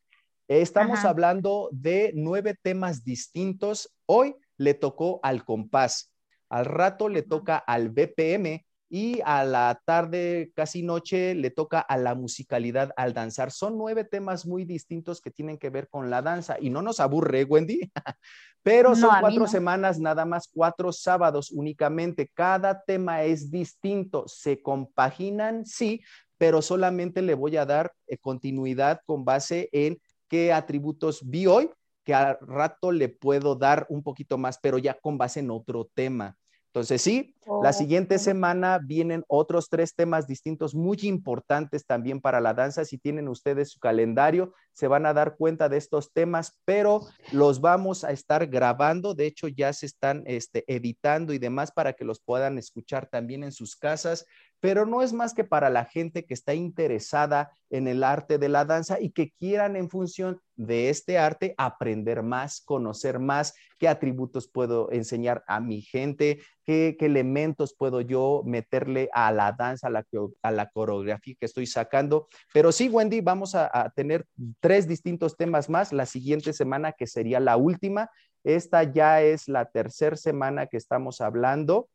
Estamos hablando de nueve temas distintos. Hoy le tocó al compás, al rato le toca al BPM y a la tarde, casi noche, le toca a la musicalidad al danzar. Son nueve temas muy distintos que tienen que ver con la danza y no nos aburre, Wendy, pero son cuatro semanas, nada más cuatro sábados únicamente. Cada tema es distinto, se compaginan, sí, pero solamente le voy a dar eh, continuidad con base en qué atributos vi hoy, que al rato le puedo dar un poquito más, pero ya con base en otro tema. Entonces, sí, la siguiente semana vienen otros tres temas distintos muy importantes también para la danza. Si tienen ustedes su calendario, se van a dar cuenta de estos temas, pero los vamos a estar grabando. De hecho, ya se están este, editando y demás para que los puedan escuchar también en sus casas pero no es más que para la gente que está interesada en el arte de la danza y que quieran en función de este arte aprender más, conocer más, qué atributos puedo enseñar a mi gente, qué, elementos puedo yo meterle a la danza, a la, a la, coreografía que estoy sacando. Pero sí, Wendy, vamos a, tener tres distintos temas más la siguiente semana, que sería la última. Esta ya es la tercera semana que estamos hablando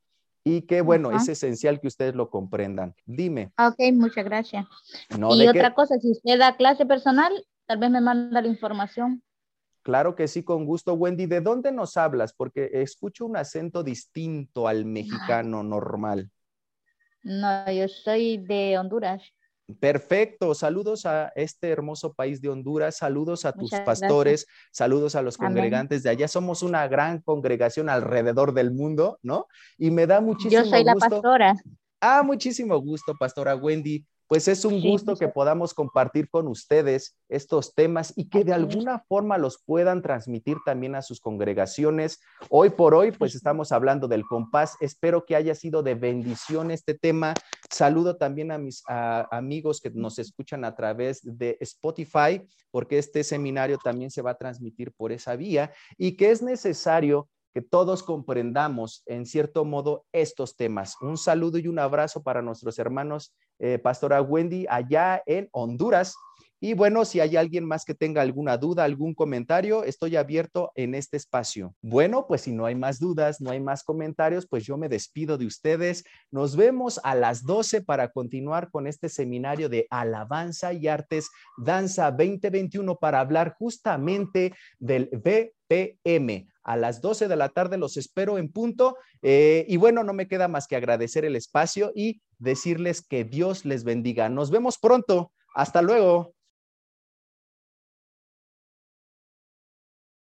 y que bueno, es esencial que ustedes lo comprendan. Dime. Ok, muchas gracias. y otra cosa, si usted da clase personal, tal vez me manda la información. Claro que sí, con gusto, Wendy. ¿De dónde nos hablas? Porque escucho un acento distinto al mexicano normal. No, yo soy de Honduras. Perfecto, saludos a este hermoso país de Honduras, saludos a tus pastores, saludos a los congregantes de allá. Somos una gran congregación alrededor del mundo, ¿no? Y me da muchísimo gusto. Yo soy la pastora. Ah, muchísimo gusto, pastora Wendy. Pues es un gusto que podamos compartir con ustedes estos temas y que de alguna forma los puedan transmitir también a sus congregaciones. Hoy por hoy, pues estamos hablando del compás. Espero que haya sido de bendición este tema. Saludo también a mis amigos que nos escuchan a través de Spotify, porque este seminario también se va a transmitir por esa vía y que es necesario que todos comprendamos en cierto modo estos temas. Un saludo y un abrazo para nuestros hermanos, eh, Pastora Wendy, allá en Honduras. Y bueno, si hay alguien más que tenga alguna duda, algún comentario, estoy abierto en este espacio. Bueno, pues si no hay más dudas, no hay más comentarios, pues yo me despido de ustedes. Nos vemos a las 12 para continuar con este seminario de alabanza y artes, danza 2021, para hablar justamente del BPM a las 12 de la tarde. Los espero en punto. Eh, y bueno, no me queda más que agradecer el espacio y decirles que Dios les bendiga. Nos vemos pronto. Hasta luego.